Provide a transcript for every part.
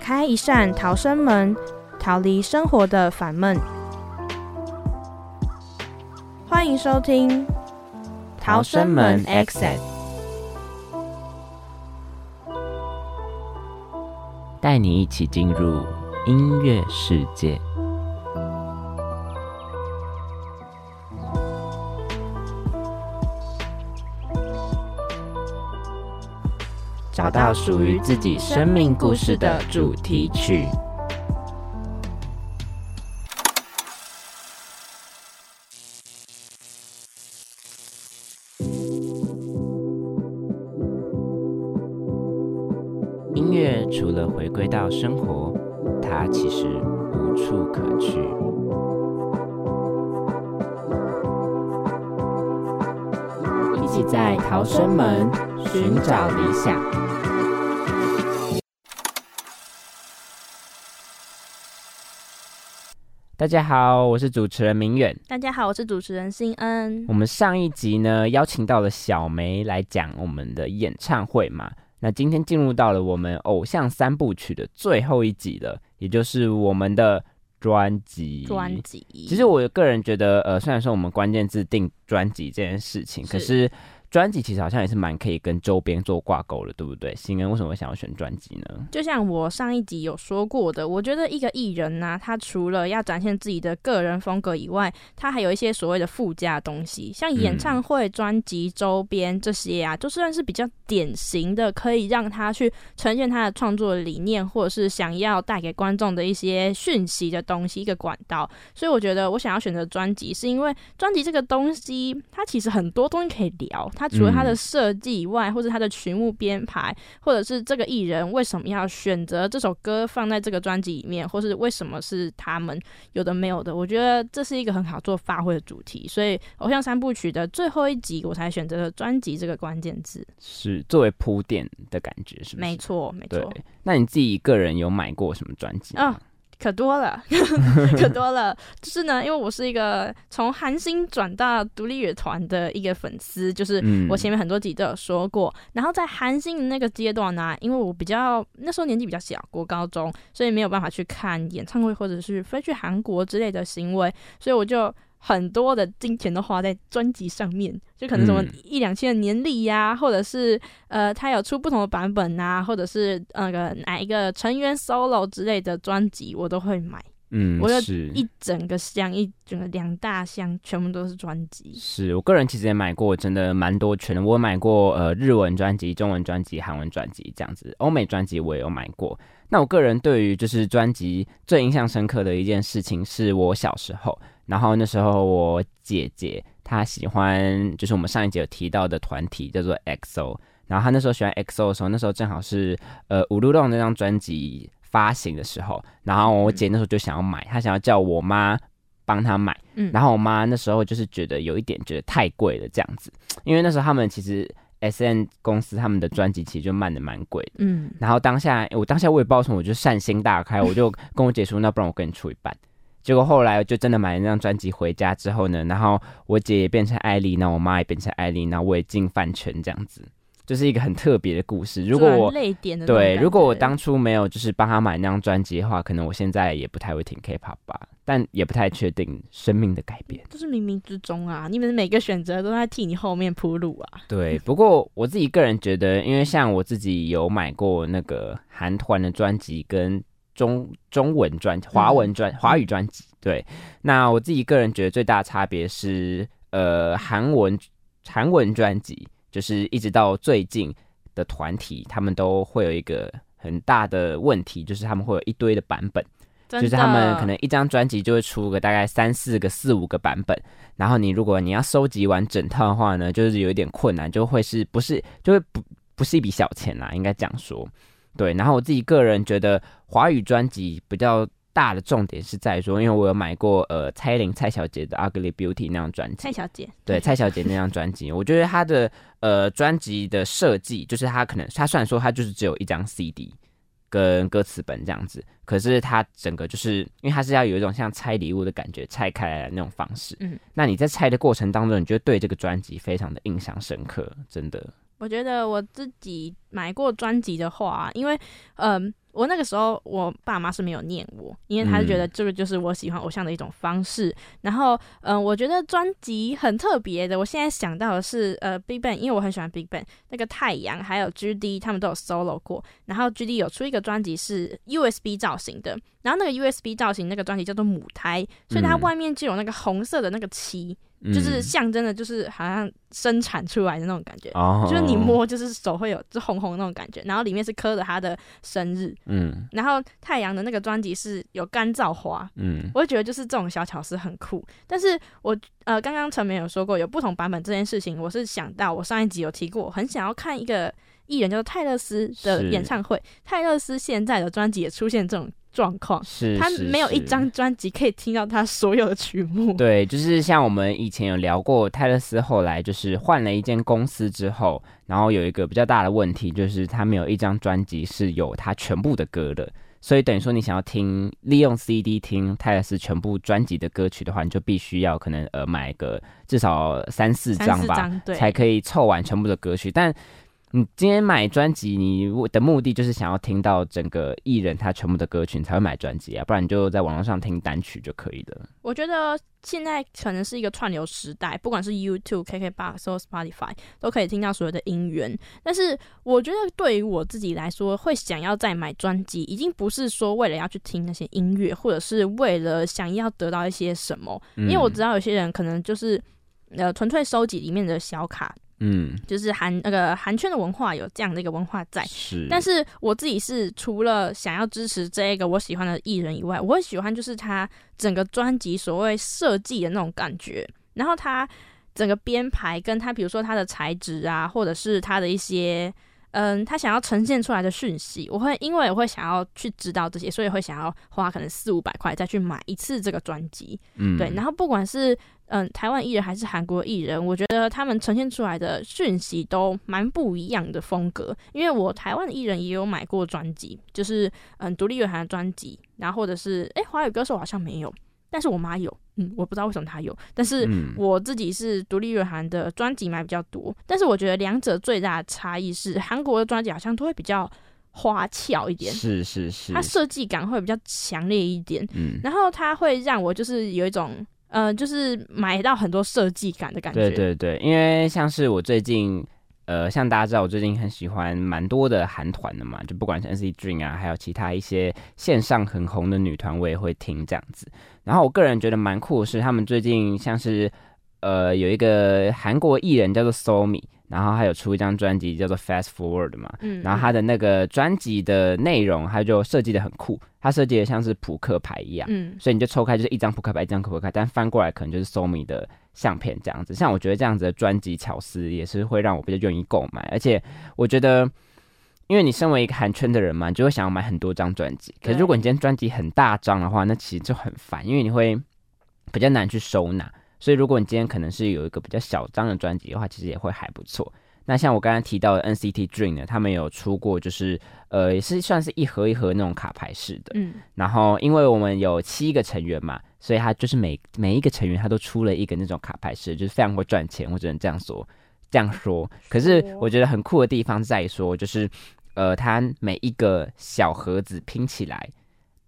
开一扇逃生门，逃离生活的烦闷。欢迎收听《逃生门 Exit》，带你一起进入音乐世界。到属于自己生命故事的主题曲。大家好，我是主持人明远。大家好，我是主持人新恩。我们上一集呢邀请到了小梅来讲我们的演唱会嘛，那今天进入到了我们偶像三部曲的最后一集了，也就是我们的专辑。专辑，其实我个人觉得，呃，虽然说我们关键字定专辑这件事情，可是。专辑其实好像也是蛮可以跟周边做挂钩的，对不对？新人为什么会想要选专辑呢？就像我上一集有说过的，我觉得一个艺人呢，他除了要展现自己的个人风格以外，他还有一些所谓的附加东西，像演唱会、专辑周边这些啊，就算是比较典型的，可以让他去呈现他的创作理念，或者是想要带给观众的一些讯息的东西，一个管道。所以我觉得我想要选择专辑，是因为专辑这个东西，它其实很多东西可以聊。它除了它的设计以外，或者它的曲目编排，或者是这个艺人为什么要选择这首歌放在这个专辑里面，或是为什么是他们有的没有的，我觉得这是一个很好做发挥的主题。所以偶像三部曲的最后一集，我才选择了专辑这个关键字，是作为铺垫的感觉，是不是？没错，没错。那你自己个人有买过什么专辑啊？可多了，可多了。就是呢，因为我是一个从韩星转到独立乐团的一个粉丝，就是我前面很多集都有说过。然后在韩星的那个阶段呢，因为我比较那时候年纪比较小，国高中，所以没有办法去看演唱会或者是飞去韩国之类的行为，所以我就。很多的金钱都花在专辑上面，就可能什么一两千的年历呀，或者是呃，他有出不同的版本啊，或者是那个哪一个成员 solo 之类的专辑，我都会买。嗯，我有一整个箱，一整个两大箱，全部都是专辑。是我个人其实也买过，真的蛮多全的。我买过呃日文专辑、中文专辑、韩文专辑这样子，欧美专辑我也有买过。那我个人对于就是专辑最印象深刻的一件事情，是我小时候。然后那时候我姐姐她喜欢，就是我们上一节有提到的团体叫做 XO。然后她那时候喜欢 XO 的时候，那时候正好是呃五六六那张专辑发行的时候。然后我姐那时候就想要买，她想要叫我妈帮她买。嗯。然后我妈那时候就是觉得有一点觉得太贵了这样子，因为那时候他们其实 SN 公司他们的专辑其实就卖的蛮贵的。嗯。然后当下我当下我也不知道什么，我就善心大开，我就跟我姐说，那不然我跟你出一半。结果后来就真的买了那张专辑回家之后呢，然后我姐也变成艾丽，那我妈也变成艾丽，那我也进饭圈这样子，就是一个很特别的故事。如果我对，如果我当初没有就是帮他买那张专辑的话，可能我现在也不太会听 K-pop 吧，但也不太确定生命的改变，就是冥冥之中啊，你们每个选择都在替你后面铺路啊。对，不过我自己个人觉得，因为像我自己有买过那个韩团的专辑跟。中中文专华文专华语专辑，对，那我自己个人觉得最大的差别是，呃，韩文韩文专辑就是一直到最近的团体，他们都会有一个很大的问题，就是他们会有一堆的版本，就是他们可能一张专辑就会出个大概三四个、四五个版本，然后你如果你要收集完整套的话呢，就是有一点困难，就会是不是就会不。不是一笔小钱啦，应该这样说。对，然后我自己个人觉得华语专辑比较大的重点是在说，因为我有买过呃蔡依林蔡小姐的《Ugly Beauty》那张专辑，蔡小姐，对 蔡小姐那张专辑，我觉得她的呃专辑的设计，就是她可能她虽然说她就是只有一张 CD 跟歌词本这样子，可是她整个就是因为她是要有一种像拆礼物的感觉，拆开来的那种方式。嗯，那你在拆的过程当中，你就对这个专辑非常的印象深刻，真的。我觉得我自己买过专辑的话，因为，嗯，我那个时候我爸妈是没有念我，因为他觉得这个就是我喜欢偶像的一种方式。然后，嗯，我觉得专辑很特别的。我现在想到的是，呃，Big Bang，因为我很喜欢 Big Bang，那个太阳还有 G D 他们都有 solo 过。然后 G D 有出一个专辑是 U S B 造型的，然后那个 U S B 造型那个专辑叫做母胎，所以它外面就有那个红色的那个漆。就是象征的，就是好像生产出来的那种感觉，就是你摸，就是手会有就红红那种感觉，然后里面是刻着他的生日，嗯，然后太阳的那个专辑是有干燥花，嗯，我会觉得就是这种小巧思很酷。但是我呃刚刚陈明有说过有不同版本这件事情，我是想到我上一集有提过，我很想要看一个艺人叫做泰勒斯的演唱会，泰勒斯现在的专辑也出现这种。状况是，他没有一张专辑可以听到他所有的曲目。对，就是像我们以前有聊过，泰勒斯后来就是换了一间公司之后，然后有一个比较大的问题，就是他没有一张专辑是有他全部的歌的。所以等于说，你想要听利用 CD 听泰勒斯全部专辑的歌曲的话，你就必须要可能呃买个至少三四张吧，才可以凑完全部的歌曲。但你今天买专辑，你的目的就是想要听到整个艺人他全部的歌曲，你才会买专辑啊，不然你就在网络上听单曲就可以了。我觉得现在可能是一个串流时代，不管是 YouTube、KKBox 或 Spotify 都可以听到所有的音源。但是我觉得对于我自己来说，会想要再买专辑，已经不是说为了要去听那些音乐，或者是为了想要得到一些什么。因为我知道有些人可能就是呃纯粹收集里面的小卡。嗯，就是韩那个韩圈的文化有这样的一个文化在，是。但是我自己是除了想要支持这一个我喜欢的艺人以外，我会喜欢就是他整个专辑所谓设计的那种感觉，然后他整个编排跟他比如说他的材质啊，或者是他的一些嗯，他想要呈现出来的讯息，我会因为我会想要去知道这些，所以会想要花可能四五百块再去买一次这个专辑，嗯，对。然后不管是嗯，台湾艺人还是韩国艺人，我觉得他们呈现出来的讯息都蛮不一样的风格。因为我台湾的艺人也有买过专辑，就是嗯独立乐团的专辑，然后或者是哎华语歌手好像没有，但是我妈有，嗯，我不知道为什么她有，但是我自己是独立乐团的专辑买比较多。但是我觉得两者最大的差异是，韩国的专辑好像都会比较花俏一点，是是是，它设计感会比较强烈一点，嗯，然后它会让我就是有一种。呃，就是买到很多设计感的感觉。对对对，因为像是我最近，呃，像大家知道，我最近很喜欢蛮多的韩团的嘛，就不管是 NCT Dream 啊，还有其他一些线上很红的女团，我也会听这样子。然后我个人觉得蛮酷的是，他们最近像是呃有一个韩国艺人叫做 Somi。然后还有出一张专辑叫做 Fast Forward 嘛，嗯，然后他的那个专辑的内容，他就设计的很酷，他设计的像是扑克牌一样，嗯，所以你就抽开就是一张扑克牌，一张扑克牌，但翻过来可能就是 Somi 的相片这样子。像我觉得这样子的专辑巧思也是会让我比较愿意购买，而且我觉得，因为你身为一个韩圈的人嘛，你就会想要买很多张专辑。可是如果你今天专辑很大张的话，那其实就很烦，因为你会比较难去收纳。所以，如果你今天可能是有一个比较小张的专辑的话，其实也会还不错。那像我刚刚提到的 NCT Dream 呢，他们有出过，就是呃，也是算是一盒一盒那种卡牌式的。嗯。然后，因为我们有七个成员嘛，所以他就是每每一个成员他都出了一个那种卡牌式，就是非常会赚钱，我只能这样说。这样 说。可是我觉得很酷的地方在于说，就是呃，它每一个小盒子拼起来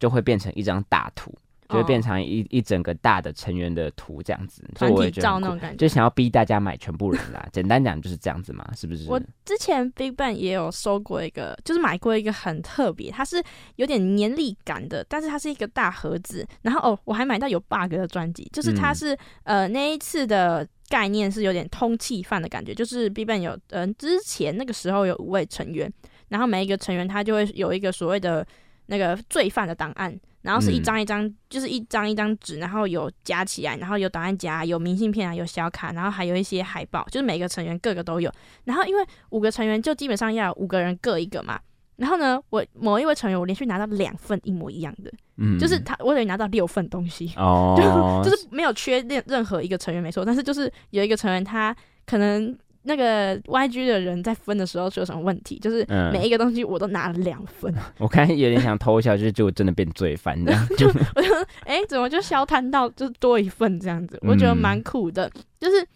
就会变成一张大图。就会变成一一整个大的成员的图这样子，团体照那种感觉，就想要逼大家买全部人啦。简单讲就是这样子嘛，是不是？我之前 Big Bang 也有收过一个，就是买过一个很特别，它是有点黏力感的，但是它是一个大盒子。然后哦，我还买到有 bug 的专辑，就是它是呃那一次的概念是有点通气犯的感觉，就是 Big Bang 有嗯之前那个时候有五位成员，然后每一个成员他就会有一个所谓的那个罪犯的档案。然后是一嗯张一张，就是一张一张纸，然后有夹起来，然后有档案夹，有明信片啊，有小卡，然后还有一些海报，就是每个成员各个都有。然后因为五个成员就基本上要五个人各一个嘛。然后呢，我某一位成员我连续拿到两份一模一样的，嗯就是他我等于拿到六份东西，哦，就 是没有缺任任何一个成员没错，但是就是有一个成员他可能那个 YG 的人在分的时候出了什么问题，就是嗯每一个东西我都拿了两份，我刚才有点想偷笑，就是结果真的变罪犯这样，就我就哎、怎么就消摊到就是多一份这样子，我觉得蛮苦的，就是。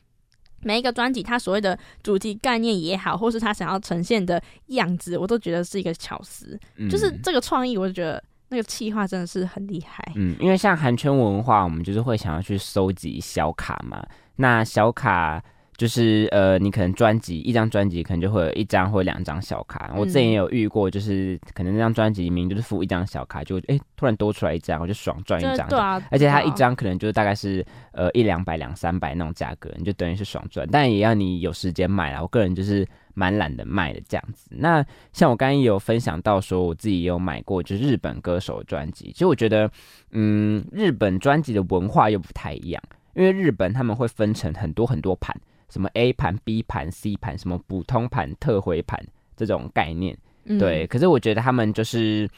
每一个专辑，它所谓的主题概念也好，或是他想要呈现的样子，我都觉得是一个巧思。就是嗯这个创意，我就觉得那个企划真的是很厉害。嗯，因为像韩圈文化，我们就是会想要去收集小卡嘛。那小卡就是呃，你可能专辑一张专辑可能就会有一张或两张小卡。我之前也有遇过，就是可能那张专辑里面就是附一张小卡，就哎、突然多出来一张，我就爽赚一张。对啊，而且它一张可能就是大概是呃一两百两三百那种价格，你就等于是爽赚，但也要你有时间买啦。我个人就是蛮懒得卖的这样子。那像我刚刚也有分享到说，我自己也有买过就是日本歌手专辑，其实我觉得嗯日本专辑的文化又不太一样，因为日本他们会分成很多很多盘，什么 A 盘、B 盘、C 盘，什么普通盘、特回盘这种概念。嗯对，可是我觉得他们就是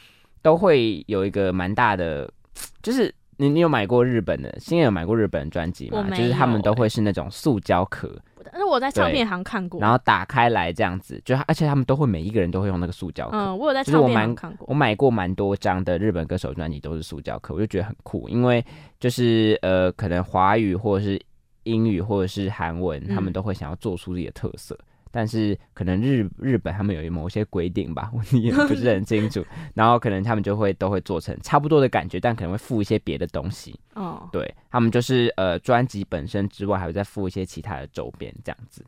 都会有一个蛮大的，就是你你有买过日本的，星爷有买过日本的专辑吗？就是他们都会是那种塑胶壳，但是我在唱片行看过，然后打开来这样子，就而且他们都会每一个人都会用那个塑胶壳。嗯，我有在唱片行看过我。买过蛮多张的日本歌手专辑都是塑胶壳，我就觉得很酷，因为就是呃，可能华语或者是英语或者是韩文，他们嗯都会想要做出自己的特色。但是可能日日本他们有某些规定吧，我也不是很清楚。然后可能他们就会都会做成差不多的感觉，但可能会附一些别的东西。哦，对他们就是呃专辑本身之外，还会再附一些其他的周边这样子。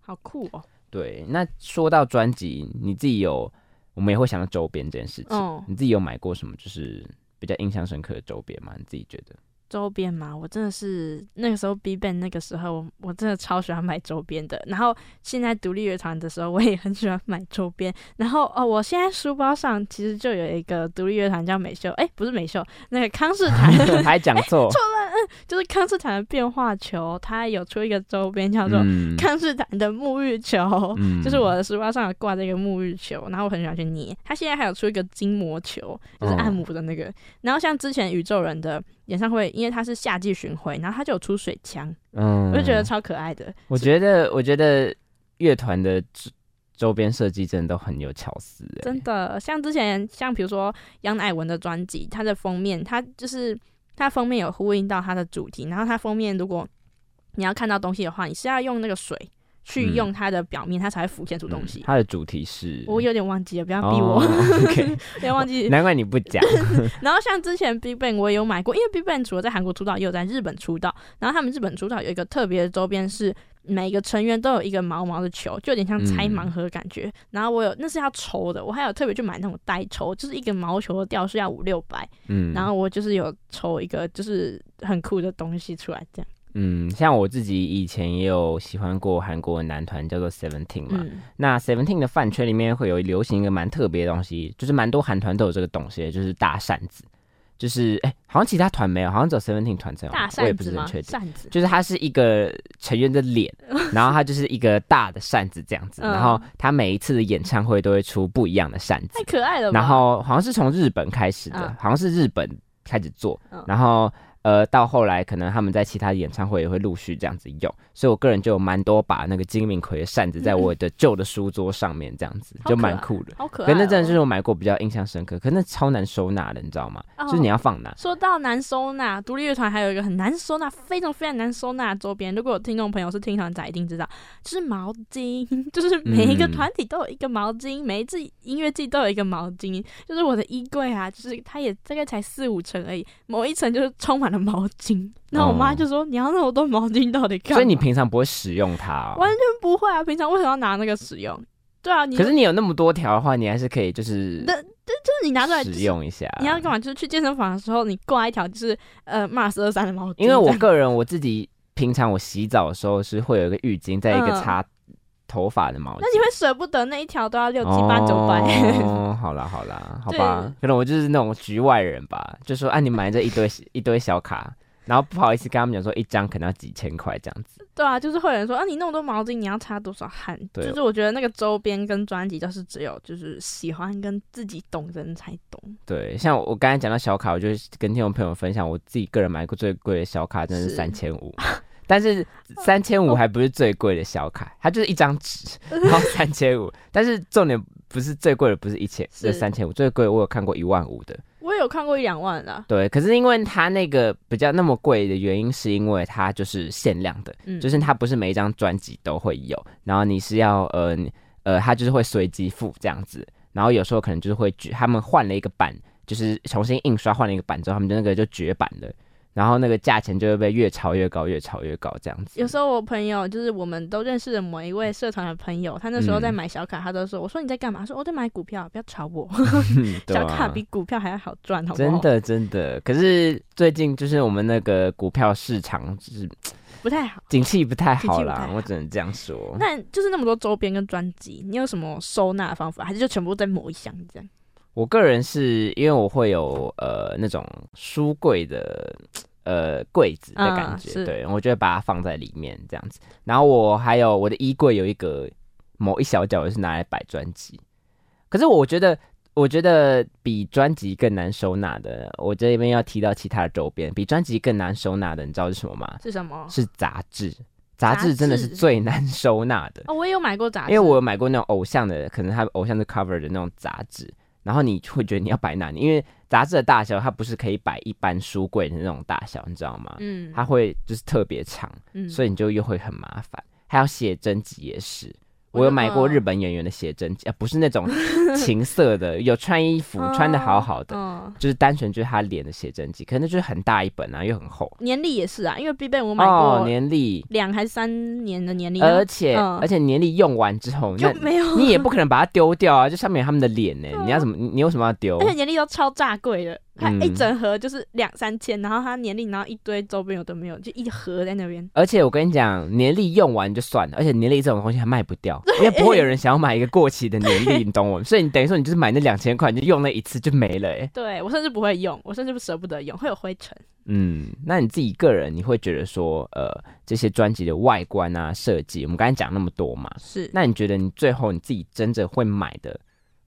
好酷哦。对，那说到专辑，你自己有，我们也会想到周边这件事情。嗯你自己有买过什么就是比较印象深刻的周边吗？你自己觉得？周边嘛，我真的是那个时候 B Ban 那个时候，我我真的超喜欢买周边的。然后现在独立乐团的时候，我也很喜欢买周边。然后哦，我现在书包上其实就有一个独立乐团叫美秀，哎，不是美秀，那个康士坦，还讲 错了。嗯，就是康士坦的变化球，它有出一个周边叫做嗯康士坦的沐浴球。嗯就是我的书包上有挂这个沐浴球，然后我很喜欢去捏。它现在还有出一个筋膜球，就是按摩的那个。然后像之前宇宙人的演唱会，因为它是夏季巡回，然后它就有出水枪，嗯我就觉得超可爱的。我觉得，我觉得乐团的周周边设计真的都很有巧思、欸，真的，像之前像比如说杨乃文的专辑，它的封面，它就是它封面有呼应到它的主题，然后它封面如果你要看到东西的话，你是要用那个水去嗯用它的表面，它才会浮现出东西。嗯它的主题是，我有点忘记了，不要逼我，哦 OK，有点忘记。难怪你不讲。然后像之前 Big Bang 我也有买过，因为 Big Bang 除了在韩国出道，也有在日本出道。然后他们日本出道有一个特别的周边是。每个成员都有一个毛毛的球，就有点像拆盲盒的感觉。然后我有那是要抽的，我还有特别去买那种代抽，就是一个毛球的吊饰要五六百。嗯，然后我就是有抽一个就是很酷的东西出来，这样。嗯，像我自己以前也有喜欢过韩国的男团叫做 Seventeen 嘛，嗯，那 Seventeen 的饭圈里面会有流行一个蛮特别的东西，就是蛮多韩团都有这个东西，就是大扇子。就是哎、好像其他团没有，好像只有 Seventeen 团才有，大我也不？是很确定。扇子。就是它是一个成员的脸，然后它就是一个大的扇子这样子，嗯然后他每一次的演唱会都会出不一样的扇子太，可爱了吧？然后好像是从日本开始的，嗯好像是日本开始做，嗯然后呃到后来可能他们在其他的演唱会也会陆续这样子用，所以我个人就有蛮多把那个金敏奎的扇子在我的旧的书桌上面这样子，就蛮酷的。好可爱、哦。可那真的就是我买过比较印象深刻，可那超难收纳的，你知道吗？哦就是你要放哪？说到难收纳，独立乐团还有一个很难收纳、非常非常难收纳的周边。如果有听众朋友是听团仔，一定知道，就是毛巾，就是每一个嗯团体都有一个毛巾，每一次音乐季都有一个毛巾。就是我的衣柜啊，就是它也大概才四五层而已，某一层就是充满了毛巾。然后我妈就说：“你要那么多毛巾到底干嘛？”哦所以你平常不会使用它、哦完。全不会啊，平常为什么要拿那个使用？对啊，你可是你有那么多条的话，你还是可以就是那就是你拿出来、使用一下。你要干嘛？就是去健身房的时候，你挂一条就是呃 Mars 二三的毛巾，因为我个人我自己平常我洗澡的时候是会有一个浴巾在一个嗯插头发的毛巾。那你会舍不得那一条都要六七八九百？哦，好啦好啦，好吧，可能我就是那种局外人吧，就说啊，你买这一堆 一堆小卡。然后不好意思跟他们讲说一张可能要几千块这样子。对啊，就是会有人说啊，你那么多毛巾，你要擦多少汗？对，就是我觉得那个周边跟专辑就是只有就是喜欢跟自己懂的人才懂。对，像我刚才讲到小卡，我就跟听众朋友分享，我自己个人买过最贵的小卡，真的是三千五。但是三千五还不是最贵的小卡，它就是一张纸，然后三千五。但是重点不是最贵的，不是一千，是三千五。最贵我有看过一万五的。我有看过一两万的，对，可是因为它那个比较那么贵的原因，是因为它就是限量的，就是它不是每一张专辑都会有，然后你是要呃呃，它就是会随机付这样子，然后有时候可能就是会他们换了一个版，就是重新印刷换了一个版之后，他们就那个就绝版了。然后那个价钱就会被越炒越高，越炒越高这样子。有时候我朋友就是我们都认识的某一位社团的朋友，他那时候在买小卡，他都说：“我说你在干嘛？”说：“我在买股票，不要炒我。小卡比股票还要好赚，好真的真的。可是最近就是我们那个股票市场就是不太好，景气不太好啦，我只能这样说。那就是那么多周边跟专辑，你有什么收纳方法？还是就全部在某一箱这样？我个人是因为我会有呃那种书柜的呃柜子的感觉，对我就会把它放在里面这样子。然后我还有我的衣柜有一个某一小角是拿来摆专辑，可是我觉得我觉得比专辑更难收纳的，我这边要提到其他的周边，比专辑更难收纳的，你知道是什么吗？是什么？是杂志，杂志真的是最难收纳的。哦，我也有买过杂志，因为我有买过那种偶像的，可能他偶像是 cover 的那种杂志。然后你会觉得你要摆哪里？因为杂志的大小它不是可以摆一般书柜的那种大小，你知道吗？嗯，它会就是特别长，所以你就又会很麻烦。还要写真集也是。我有买过日本演员的写真集，啊，不是那种情色的，有穿衣服穿的好好的，就是单纯就是他脸的写真集，可能就是很大一本啊，又很厚。年历也是啊，因为必备我买过年历两还是三年的年历，而且而且年历用完之后就没有，你也不可能把它丢掉啊，就上面有他们的脸呢，你要怎么你你为什么要丢？而且年历都超炸贵的。它一整盒就是两三千，然后它年历，然后一堆周边有都没有，就一盒在那边。而且我跟你讲，年历用完就算了，而且年历这种东西还卖不掉，因为不会有人想要买一个过期的年历，你懂我？所以你等于说你就是买那两千块，你就用那一次就没了。哎，对我甚至不会用，我甚至不舍不得用，会有灰尘。嗯，那你自己个人你会觉得说，呃，这些专辑的外观啊设计，我们刚才讲那么多嘛，是？那你觉得你最后你自己真正会买的？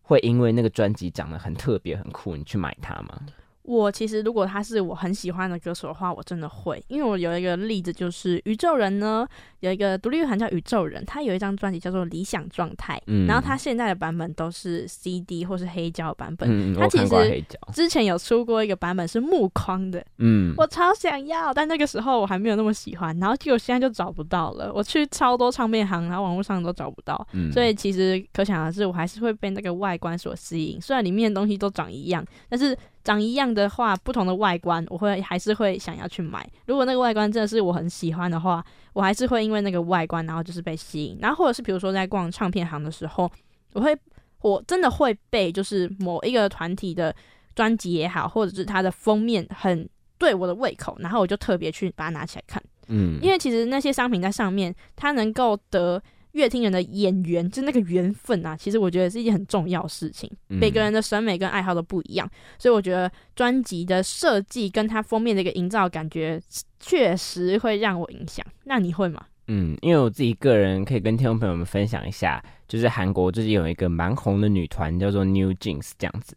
会因为那个专辑长得很特别、很酷，你去买它吗？我其实如果他是我很喜欢的歌手的话，我真的会，因为我有一个例子就是宇宙人呢，有一个独立乐团叫宇宙人，他有一张专辑叫做《理想状态》，然后他现在的版本都是 CD 或是黑胶版本，他其实之前有出过一个版本是木框的，嗯，我超想要，但那个时候我还没有那么喜欢，然后结果现在就找不到了，我去超多唱片行，然后网络上都找不到，所以其实可想而知，我还是会被那个外观所吸引，虽然里面的东西都长一样，但是。长一样的话，不同的外观，我会还是会想要去买。如果那个外观真的是我很喜欢的话，我还是会因为那个外观，然后就是被吸引。然后或者是比如说在逛唱片行的时候，我会我真的会被就是某一个团体的专辑也好，或者是它的封面很对我的胃口，然后我就特别去把它拿起来看。嗯，因为其实那些商品在上面，它能够得。乐听人的眼缘，就那个缘分啊，其实我觉得是一件很重要的事情。每个人的审美跟爱好都不一样，所以我觉得专辑的设计跟它封面的一个营造感觉，确实会让我影响。那你会吗？嗯，因为我自己个人可以跟听众朋友们分享一下，就是韩国最近有一个蛮红的女团叫做 New Jeans 这样子。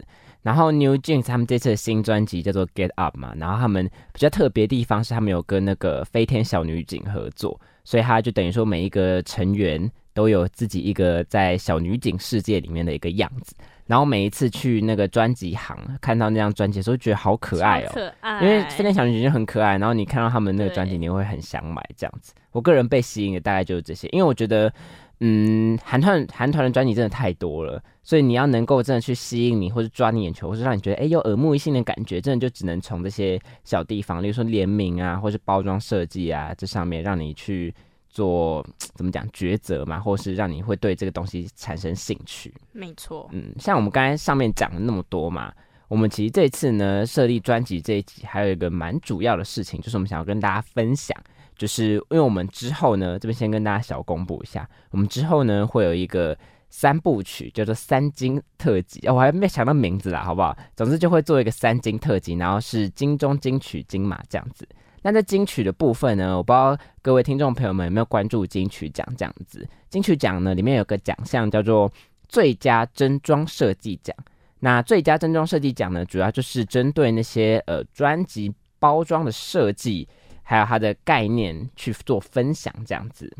然后 New Jeans 他们这次的新专辑叫做 Get Up 嘛，然后他们比较特别地方是他们有跟那个飞天小女警合作。所以他就等于说，每一个成员都有自己一个在小女警世界里面的一个样子。然后每一次去那个专辑行看到那张专辑的时候，觉得好可爱哦，可爱。因为飞天小女警就很可爱，然后你看到他们那个专辑，你会很想买这样子。我个人被吸引的大概就是这些，因为我觉得，嗯，韩团韩团的专辑真的太多了，所以你要能够真的去吸引你，或者抓你眼球，或者让你觉得哎有耳目一新的感觉，真的就只能从这些小地方，例如说联名啊，或是包装设计啊，这上面让你去。做怎么讲抉择嘛，或是让你会对这个东西产生兴趣？没错，嗯，像我们刚才上面讲了那么多嘛，我们其实这次呢设立专辑这一集，还有一个蛮主要的事情，就是我们想要跟大家分享，就是因为我们之后呢，这边先跟大家小公布一下，我们之后呢会有一个三部曲，叫做三金特辑，我还没想到名字啦，好不好？总之就会做一个三金特辑，然后是金钟、金曲、金马这样子。那在金曲的部分呢，我不知道各位听众朋友们有没有关注金曲奖这样子。金曲奖呢里面有个奖项叫做最佳真装设计奖。那最佳真装设计奖呢，主要就是针对那些呃专辑包装的设计，还有它的概念去做分享这样子。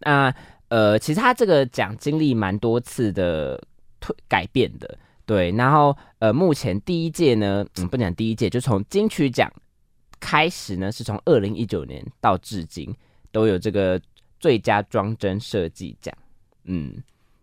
那呃，其实它这个奖经历蛮多次的推改变的，对。然后呃，目前第一届呢，嗯，不讲第一届，就从金曲奖开始呢，是从二零一九年到至今都有这个最佳装帧设计奖。嗯，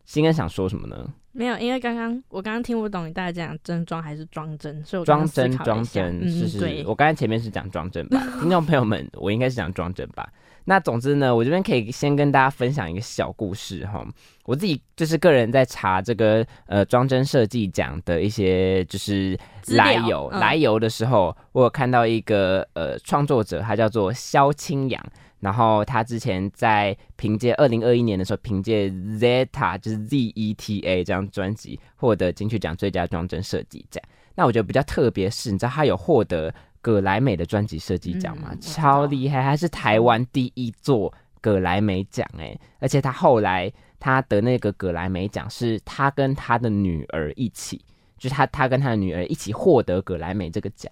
新恩想说什么呢？没有，因为刚刚我刚刚听不懂你大家讲真装还是装真，所以我装真装帧是是，我刚才前面是讲装真吧，听众朋友们，我应该是讲装真吧。那总之呢，我这边可以先跟大家分享一个小故事哈。我自己就是个人在查这个呃装帧设计奖的一些就是来由来由的时候，我有看到一个呃创作者，他叫做肖清扬。然后他之前在凭借二零二一年的时候，凭借 Zeta 就是 Z E T A 这张专辑获得金曲奖最佳装帧设计奖。那我觉得比较特别是，你知道他有获得葛莱美的专辑设计奖吗？超厉害，他是台湾第一座葛莱美奖哎！而且他后来他得那个葛莱美奖，是他跟他的女儿一起，就是他他跟他的女儿一起获得葛莱美这个奖，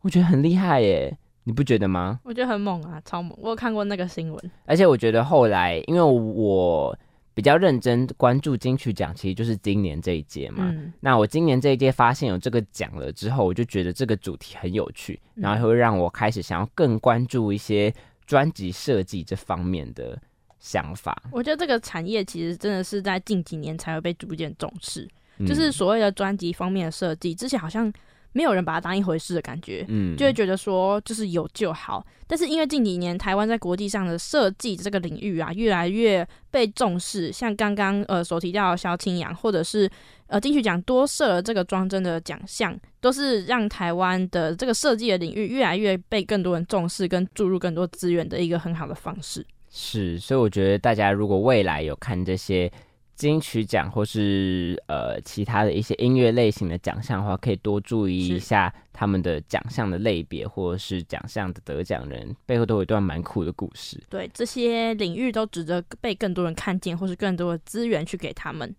我觉得很厉害耶。你不觉得吗？我觉得很猛啊，超猛！我有看过那个新闻，而且我觉得后来，因为我比较认真关注金曲奖，其实就是今年这一届嘛。那我今年这一届发现有这个奖了之后，我就觉得这个主题很有趣，然后会让我开始想要更关注一些专辑设计这方面的想法。我觉得这个产业其实真的是在近几年才会被逐渐重视，就是所谓的专辑方面的设计，之前好像。没有人把它当一回事的感觉，嗯，就会觉得说就是有就好。但是因为近几年台湾在国际上的设计这个领域啊，越来越被重视，像刚刚呃所提到萧清扬，或者是呃金曲奖多设了这个装帧的奖项，都是让台湾的这个设计的领域越来越被更多人重视，跟注入更多资源的一个很好的方式。是，所以我觉得大家如果未来有看这些。金曲奖或是呃其他的一些音乐类型的奖项的话，可以多注意一下他们的奖项的类别，或者是奖项的得奖人背后都有一段蛮酷的故事。对，这些领域都值得被更多人看见，或是更多的资源去给他们。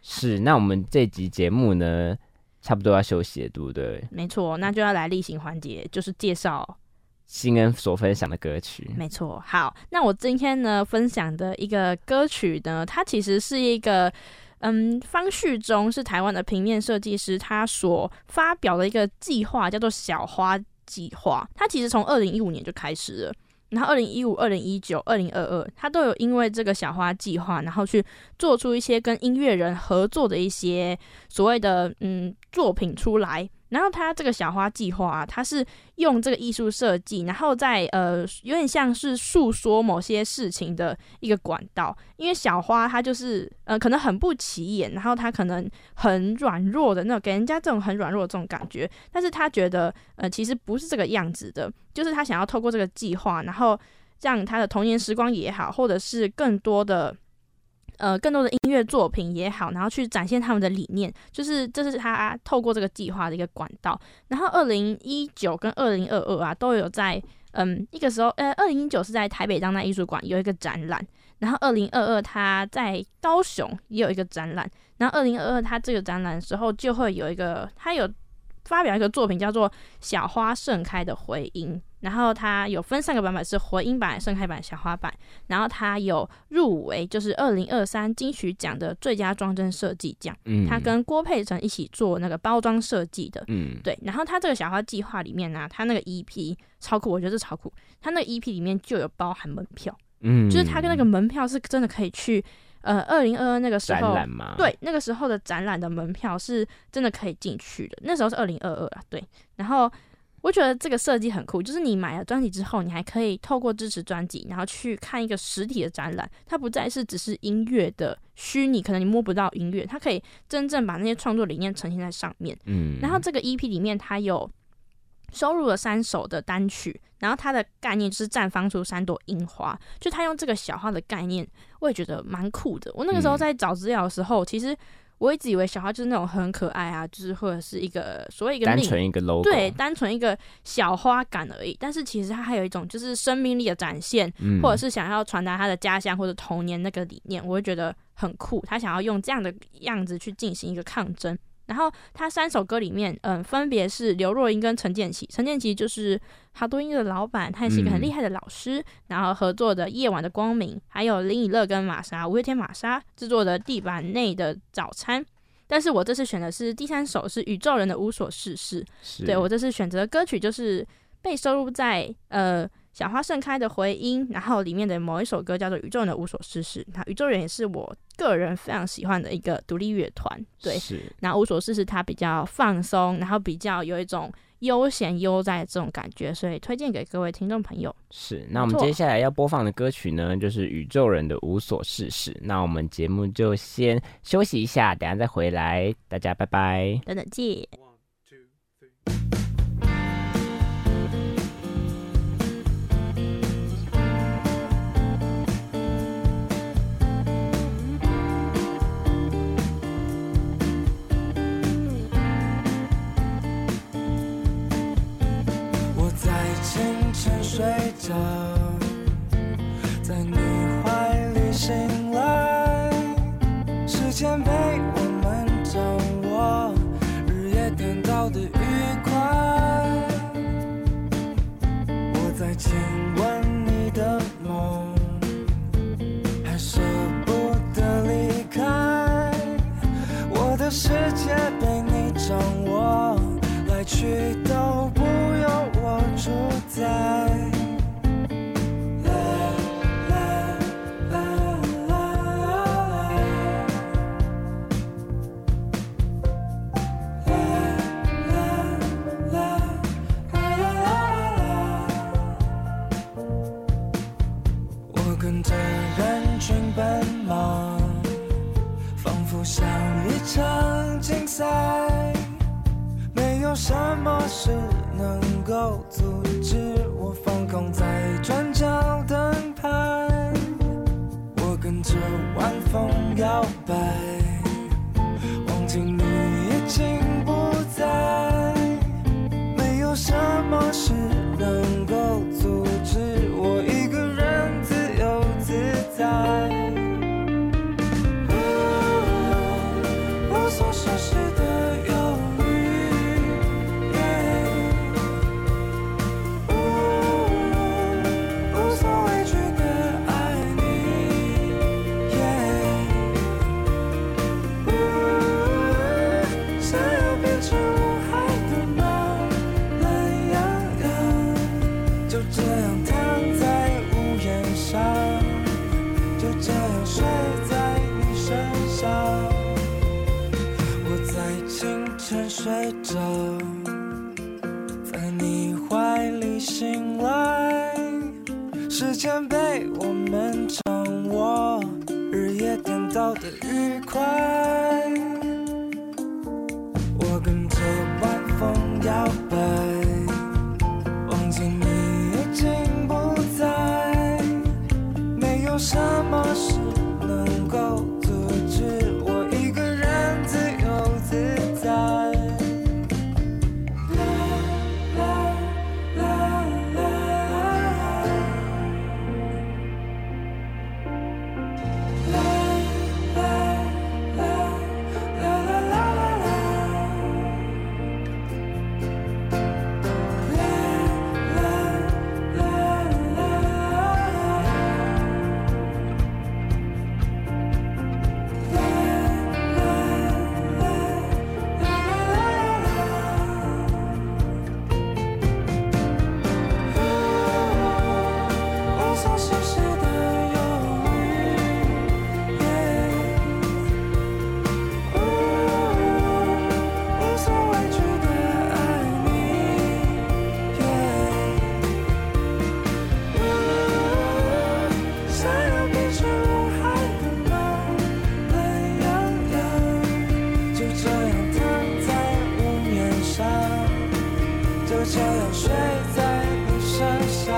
是，那我们这集节目呢，差不多要休息了，对不对？没错，那就要来例行环节，就是介绍。新恩所分享的歌曲，没错。好，那我今天呢分享的一个歌曲呢，它其实是一个，嗯，方旭中是台湾的平面设计师，他所发表的一个计划叫做“小花计划”。他其实从二零一五年就开始了，然后二零一五、二零一九、二零二二，他都有因为这个小花计划，然后去做出一些跟音乐人合作的一些所谓的嗯作品出来。然后他这个小花计划啊，他是用这个艺术设计，然后在呃有点像是诉说某些事情的一个管道。因为小花她就是呃可能很不起眼，然后她可能很软弱的那种，给人家这种很软弱的这种感觉。但是他觉得呃其实不是这个样子的，就是他想要透过这个计划，然后让他的童年时光也好，或者是更多的。呃，更多的音乐作品也好，然后去展现他们的理念，就是这是他透过这个计划的一个管道。然后二零一九跟二零二二啊，都有在嗯一个时候，呃，二零一九是在台北当代艺术馆有一个展览，然后二零二二他在高雄也有一个展览，然后二零二二他这个展览的时候就会有一个，他有发表一个作品叫做《小花盛开的回音》。然后它有分三个版本，是回音版、盛开版、小花版。然后它有入围，就是二零二三金曲奖的最佳装帧设计奖。嗯，他跟郭佩岑一起做那个包装设计的。嗯，对。然后它这个小花计划里面呢，它那个 EP 超酷，我觉得是超酷。它那个 EP 里面就有包含门票。嗯，就是它跟那个门票是真的可以去，呃，二零二二那个时候，对，那个时候的展览的门票是真的可以进去的。那时候是二零二二啊，对。然后。我觉得这个设计很酷，就是你买了专辑之后，你还可以透过支持专辑，然后去看一个实体的展览。它不再是只是音乐的虚拟，可能你摸不到音乐，它可以真正把那些创作理念呈现在上面。嗯。然后这个 EP 里面，它有收录了三首的单曲，然后它的概念就是绽放出三朵樱花，就他用这个小号的概念，我也觉得蛮酷的。我那个时候在找资料的时候，其实我一直以为小花就是那种很可爱啊，就是或者是一个所谓一个单纯一个 logo，对，单纯一个小花感而已。但是其实它还有一种就是生命力的展现，嗯或者是想要传达他的家乡或者童年那个理念，我会觉得很酷。他想要用这样的样子去进行一个抗争。然后他三首歌里面，嗯，分别是刘若英跟陈建奇。陈建奇就是好多音乐的老板，他也是一个很厉害的老师。然后合作的《夜晚的光明》，还有林以乐跟玛莎五月天玛莎制作的《地板内的早餐》。但是我这次选的是第三首，是宇宙人的无所事事。是对我这次选择的歌曲就是被收录在呃小花盛开的回音，然后里面的某一首歌叫做《宇宙人的无所事事》。那宇宙人也是我个人非常喜欢的一个独立乐团，对。是那无所事事它比较放松，然后比较有一种悠闲悠哉的这种感觉，所以推荐给各位听众朋友。是。那我们接下来要播放的歌曲呢，就是宇宙人的无所事事。那我们节目就先休息一下，等下再回来，大家拜拜。等等见。睡着，在你怀里醒来，时间被我们掌握，日夜颠倒的愉快。我在亲吻你的梦，还舍不得离开，我的世界被你掌握。来去都不由我主宰。在。没有什么事能够阻止我放空在转角灯牌，我跟着晚风摇摆，忘记你已经不在。没有什么事这样睡在你身上，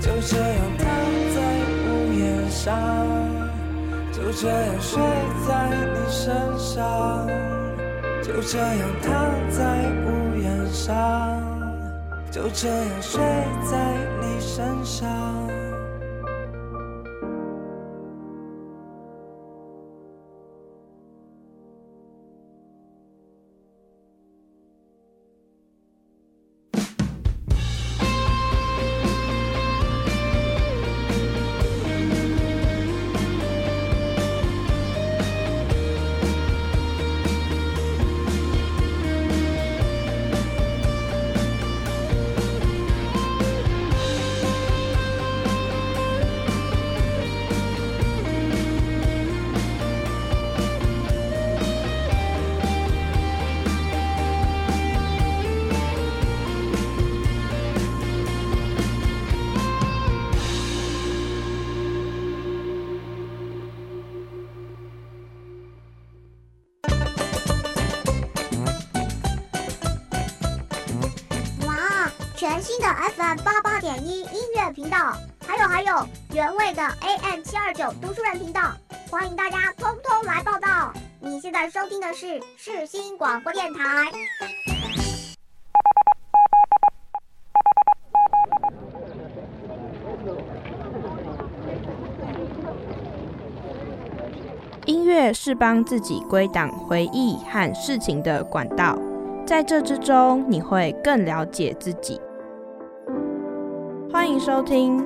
就这样躺在屋檐上，就这样睡在你身上，就这样躺在屋檐上，就这样睡在你身上。原味的 AM 七二九读书人频道，欢迎大家通通来报道。你现在收听的是世新广播电台。音乐是帮自己归档回忆和事情的管道，在这之中，你会更了解自己。欢迎收听《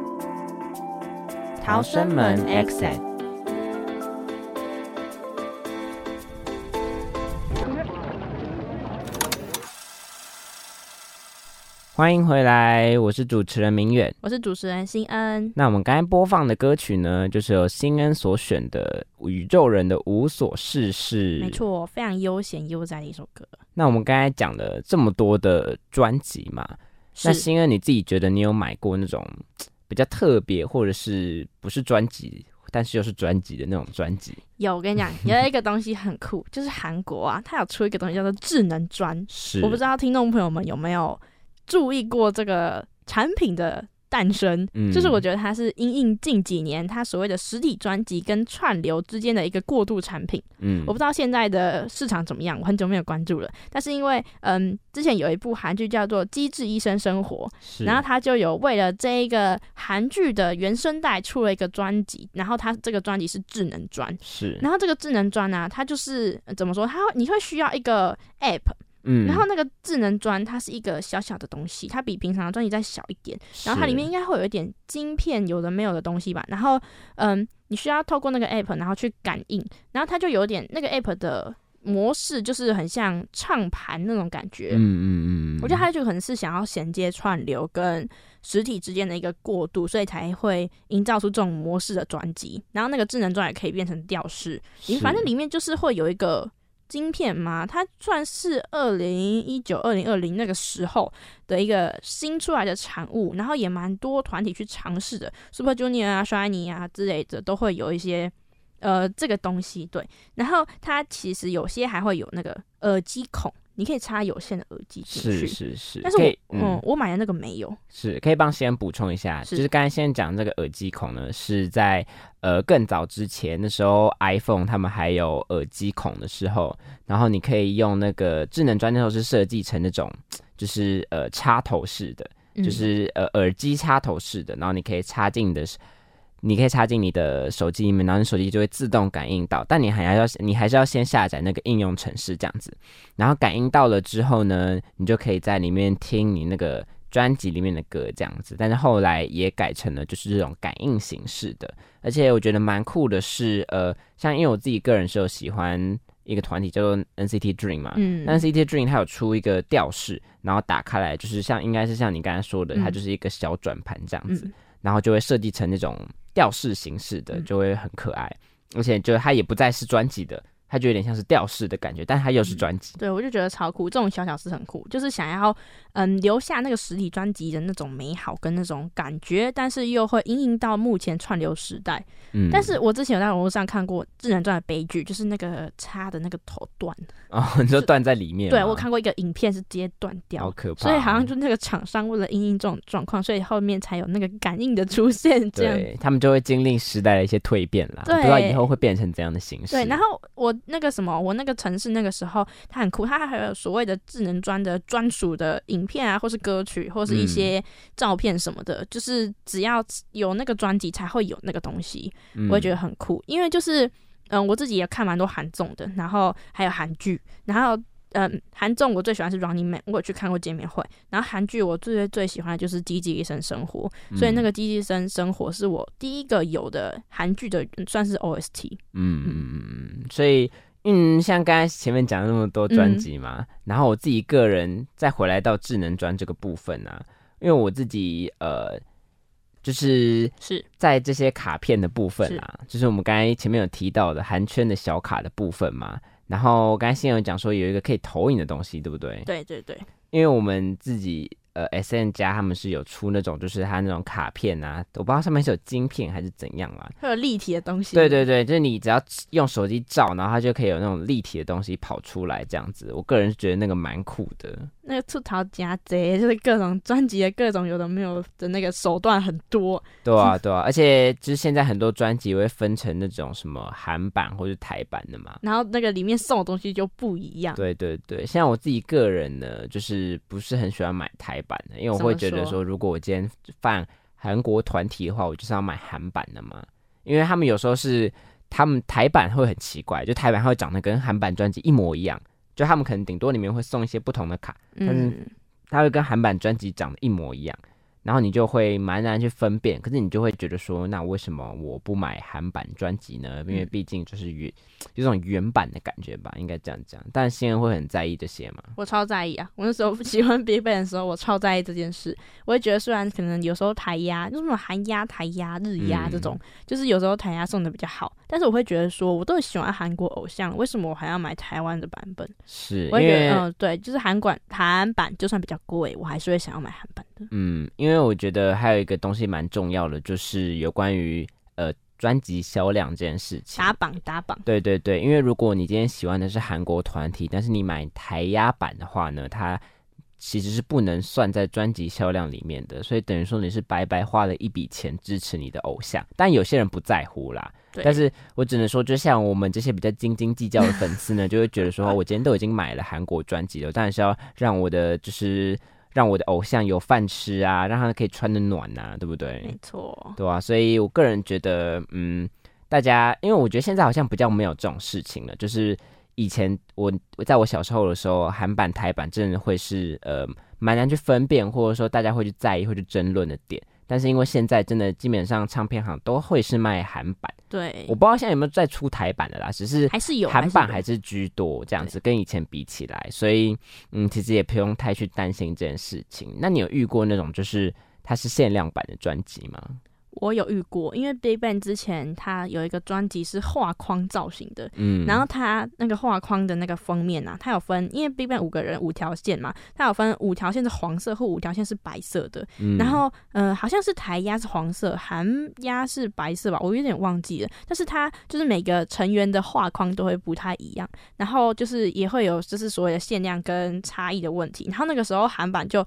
逃生门 Exit。欢迎回来，我是主持人明远。我是主持人新恩。那我们刚才播放的歌曲呢，就是由新恩所选的《宇宙人的无所事事》。没。错，非常悠闲悠哉的一首歌。那我们刚才讲了这么多的专辑嘛，那是新恩你自己觉得你有买过那种嘖比较特别，或者是不是专辑，但是又是专辑的那种专辑？有，我跟你讲，有一个东西很酷，就是韩国啊，它有出一个东西叫做智能砖。是，我不知道听众朋友们有没有注意过这个产品的诞生，嗯就是我觉得它是因应近几年它所谓的实体专辑跟串流之间的一个过渡产品。嗯我不知道现在的市场怎么样，我很久没有关注了。但是因为嗯，之前有一部韩剧叫做《机智医生生活》，是，然后他就有为了这一个韩剧的原声带出了一个专辑，然后它这个专辑是智能专。是，然后这个智能专呢、它就是呃怎么说？它会你会需要一个 app，嗯然后那个智能砖它是一个小小的东西，它比平常的专辑再小一点，然后它里面应该会有一点晶片，有的没有的东西吧。然后嗯，你需要透过那个 app，然后去感应，然后它就有点那个 app 的模式就是很像唱盘那种感觉。嗯嗯嗯，我觉得它就可能是想要衔接串流跟实体之间的一个过渡，所以才会营造出这种模式的专辑。然后那个智能砖也可以变成吊饰，反正里面就是会有一个芯片嘛，它算是二零一九、二零二零那个时候的一个新出来的产物，然后也蛮多团体去尝试的，Super Junior 啊、Shiny 啊之类的都会有一些。呃，这个东西对，然后它其实有些还会有那个耳机孔，你可以插有线的耳机进去。是是是，但是我嗯，我买的那个没有，是可以帮先补充一下，是就是刚才先讲这个耳机孔呢，是在呃更早之前那时候 iPhone 他们还有耳机孔的时候，然后你可以用那个智能砖那时候是设计成那种就是呃插头式的，嗯就是呃耳机插头式的，然后你可以插进你的。你可以插进你的手机里面，然后你手机就会自动感应到，但你还要你还是要先下载那个应用程式这样子，然后感应到了之后呢，你就可以在里面听你那个专辑里面的歌这样子。但是后来也改成了就是这种感应形式的，而且我觉得蛮酷的是，呃，像因为我自己个人是有喜欢一个团体叫做 NCT Dream 嘛，嗯 NCT Dream 它有出一个吊饰，然后打开来就是像应该是像你刚才说的，嗯。它就是一个小转盘这样子，嗯。然后就会设计成那种吊饰形式的，嗯。就会很可爱，而且就它也不再是专辑的，它就有点像是吊饰的感觉，但它又是专辑。对，我就觉得超酷，这种小小事很酷，就是想要嗯留下那个实体专辑的那种美好跟那种感觉，但是又会因应到目前串流时代。嗯，但是我之前有在网络上看过智能钻的悲剧，就是那个插的那个头断了，哦，你说断在里面，对我看过一个影片是直接断掉好，可怕哦，所以好像就那个厂商为了因应这种状况，所以后面才有那个感应的出现，这样。对他们就会经历时代的一些蜕变啦，对不知道以后会变成怎样的形式。对，然后我那个什么，我那个城市那个时候它很酷，它还有所谓的智能专的专属的影片啊，或是歌曲，或是一些照片什么的，就是只要有那个专辑才会有那个东西，嗯我也觉得很酷，因为就是嗯，我自己也看蛮多韩综的，然后还有韩剧，然后。嗯，韩综我最喜欢是 Running Man，我有去看过见面会。然后韩剧我最最最喜欢的就是《机智医生生活》，所以那个《机智医生生活》是我第一个有的韩剧的，算是 OST。嗯嗯嗯嗯，所以嗯，像刚才前面讲了那么多专辑嘛，然后我自己个人再回来到智能专这个部分啊，因为我自己呃，就是是。在这些卡片的部分啊，就是我们刚才前面有提到的韩圈的小卡的部分嘛，然后刚才新友讲说有一个可以投影的东西，对不对？对对对，因为我们自己呃 S N 家他们是有出那种就是它那种卡片啊，我不知道上面是有晶片还是怎样啊。会有立体的东西。对对对，就是你只要用手机照，然后它就可以有那种立体的东西跑出来，这样子。我个人是觉得那个蛮酷的。那个吐槽夹贼，就是各种专辑的各种有的没有的那个手段很多。对啊，对啊，而且就是现在很多专辑会分成那种什么韩版或者台版的嘛。然后那个里面送的东西就不一样。对对对，像我自己个人呢，就是不是很喜欢买台版的，因为我会觉得说？说，如果我今天放韩国团体的话，我就是要买韩版的嘛，因为他们有时候是他们台版会很奇怪，就台版会长得跟韩版专辑一模一样，就他们可能顶多里面会送一些不同的卡，但是嗯，它会跟韩版专辑长得一模一样，然后你就会蛮难去分辨。可是你就会觉得说，那为什么我不买韩版专辑呢？因为毕竟就是原有种原版的感觉吧，应该这样讲。但新人会很在意这些嘛？我超在意啊！我那时候喜欢 BigBang 的时候，我超在意这件事。我会觉得，虽然可能有时候台压，就是那种韩压、台压、日压嗯这种，就是有时候台压送的比较好，但是我会觉得说，我都喜欢韩国偶像，为什么我还要买台湾的版本？是因我会觉得，为嗯，对，就是韩馆韩版就算比较贵，我还是会想要买韩版的。嗯，因为我觉得还有一个东西蛮重要的，就是有关于呃专辑销量这件事情。打榜打榜，对对对，因为如果你今天喜欢的是韩国团体，但是你买台压版的话呢，它其实是不能算在专辑销量里面的，所以等于说你是白白花了一笔钱支持你的偶像。但有些人不在乎啦，但是我只能说，就像我们这些比较斤斤计较的粉丝呢，就会觉得说，我今天都已经买了韩国专辑了，当然是要让我的就是让我的偶像有饭吃啊，让他可以穿的暖呐、对不对？没错，对啊，所以我个人觉得，嗯，大家，因为我觉得现在好像比较没有这种事情了，就是以前我我在我小时候的时候，韩版、台版真的会是呃蛮难去分辨，或者说大家会去在意、会去争论的点。但是因为现在真的基本上唱片行都会是卖韩版，对我，不知道现在有没有再出台版的啦，只是还是有韩版还是是居多这样子，跟以前比起来，所以嗯，其实也不用太去担心这件事情。那你有遇过那种就是它是限量版的专辑吗？有我有遇过，因为 BigBang 之前他有一个专辑是画框造型的，嗯，然后他那个画框的那个封面啊，它有分，因为 BigBang 五个人五条线嘛，它有分五条线是黄色或五条线是白色的。嗯然后呃，好像是台压是黄色，韩压是白色吧，我有点忘记了。但是它就是每个成员的画框都会不太一样，然后就是也会有就是所谓的限量跟差异的问题。然后那个时候韩版就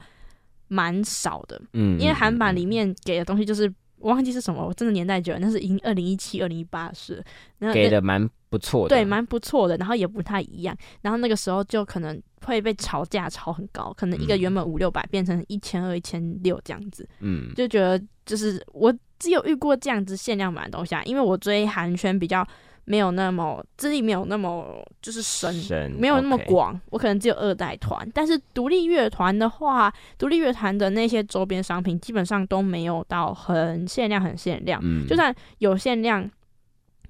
蛮少的，嗯因为韩版嗯里面给的东西就是。我忘记是什么，我真的年代久了，那是已经二零一七、二零一八的事。了。然后那给的蛮不错的，对，蛮不错的，然后也不太一样，然后那个时候就可能会被炒价炒很高，可能一个嗯原本五六百变成一千二、一千六这样子，嗯。就觉得就是我只有遇过这样子限量版的东西啊，因为我追韩圈比较没有那么资历没有那么就是深。深没有那么广我可能只有二代团，但是独立乐团的话，独立乐团的那些周边商品基本上都没有到很限量，很限量。嗯，就算有限量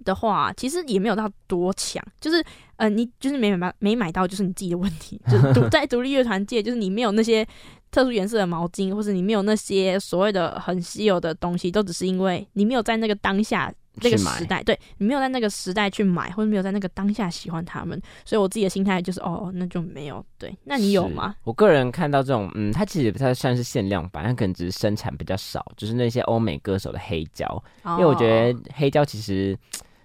的话，其实也没有到多强，就是呃，你就是没买到，没买到就是你自己的问题。就是独 在独立乐团界，就是你没有那些特殊颜色的毛巾，或者你没有那些所谓的很稀有的东西，都只是因为你没有在那个当下那个时代，对你没有在那个时代去买，或者没有在那个当下喜欢他们，所以我自己的心态就是哦，那就没有。对，那你有吗？？我个人看到这种，嗯，它其实不太算是限量版，它可能只是生产比较少，就是那些欧美歌手的黑胶。因因为我觉得黑胶其实，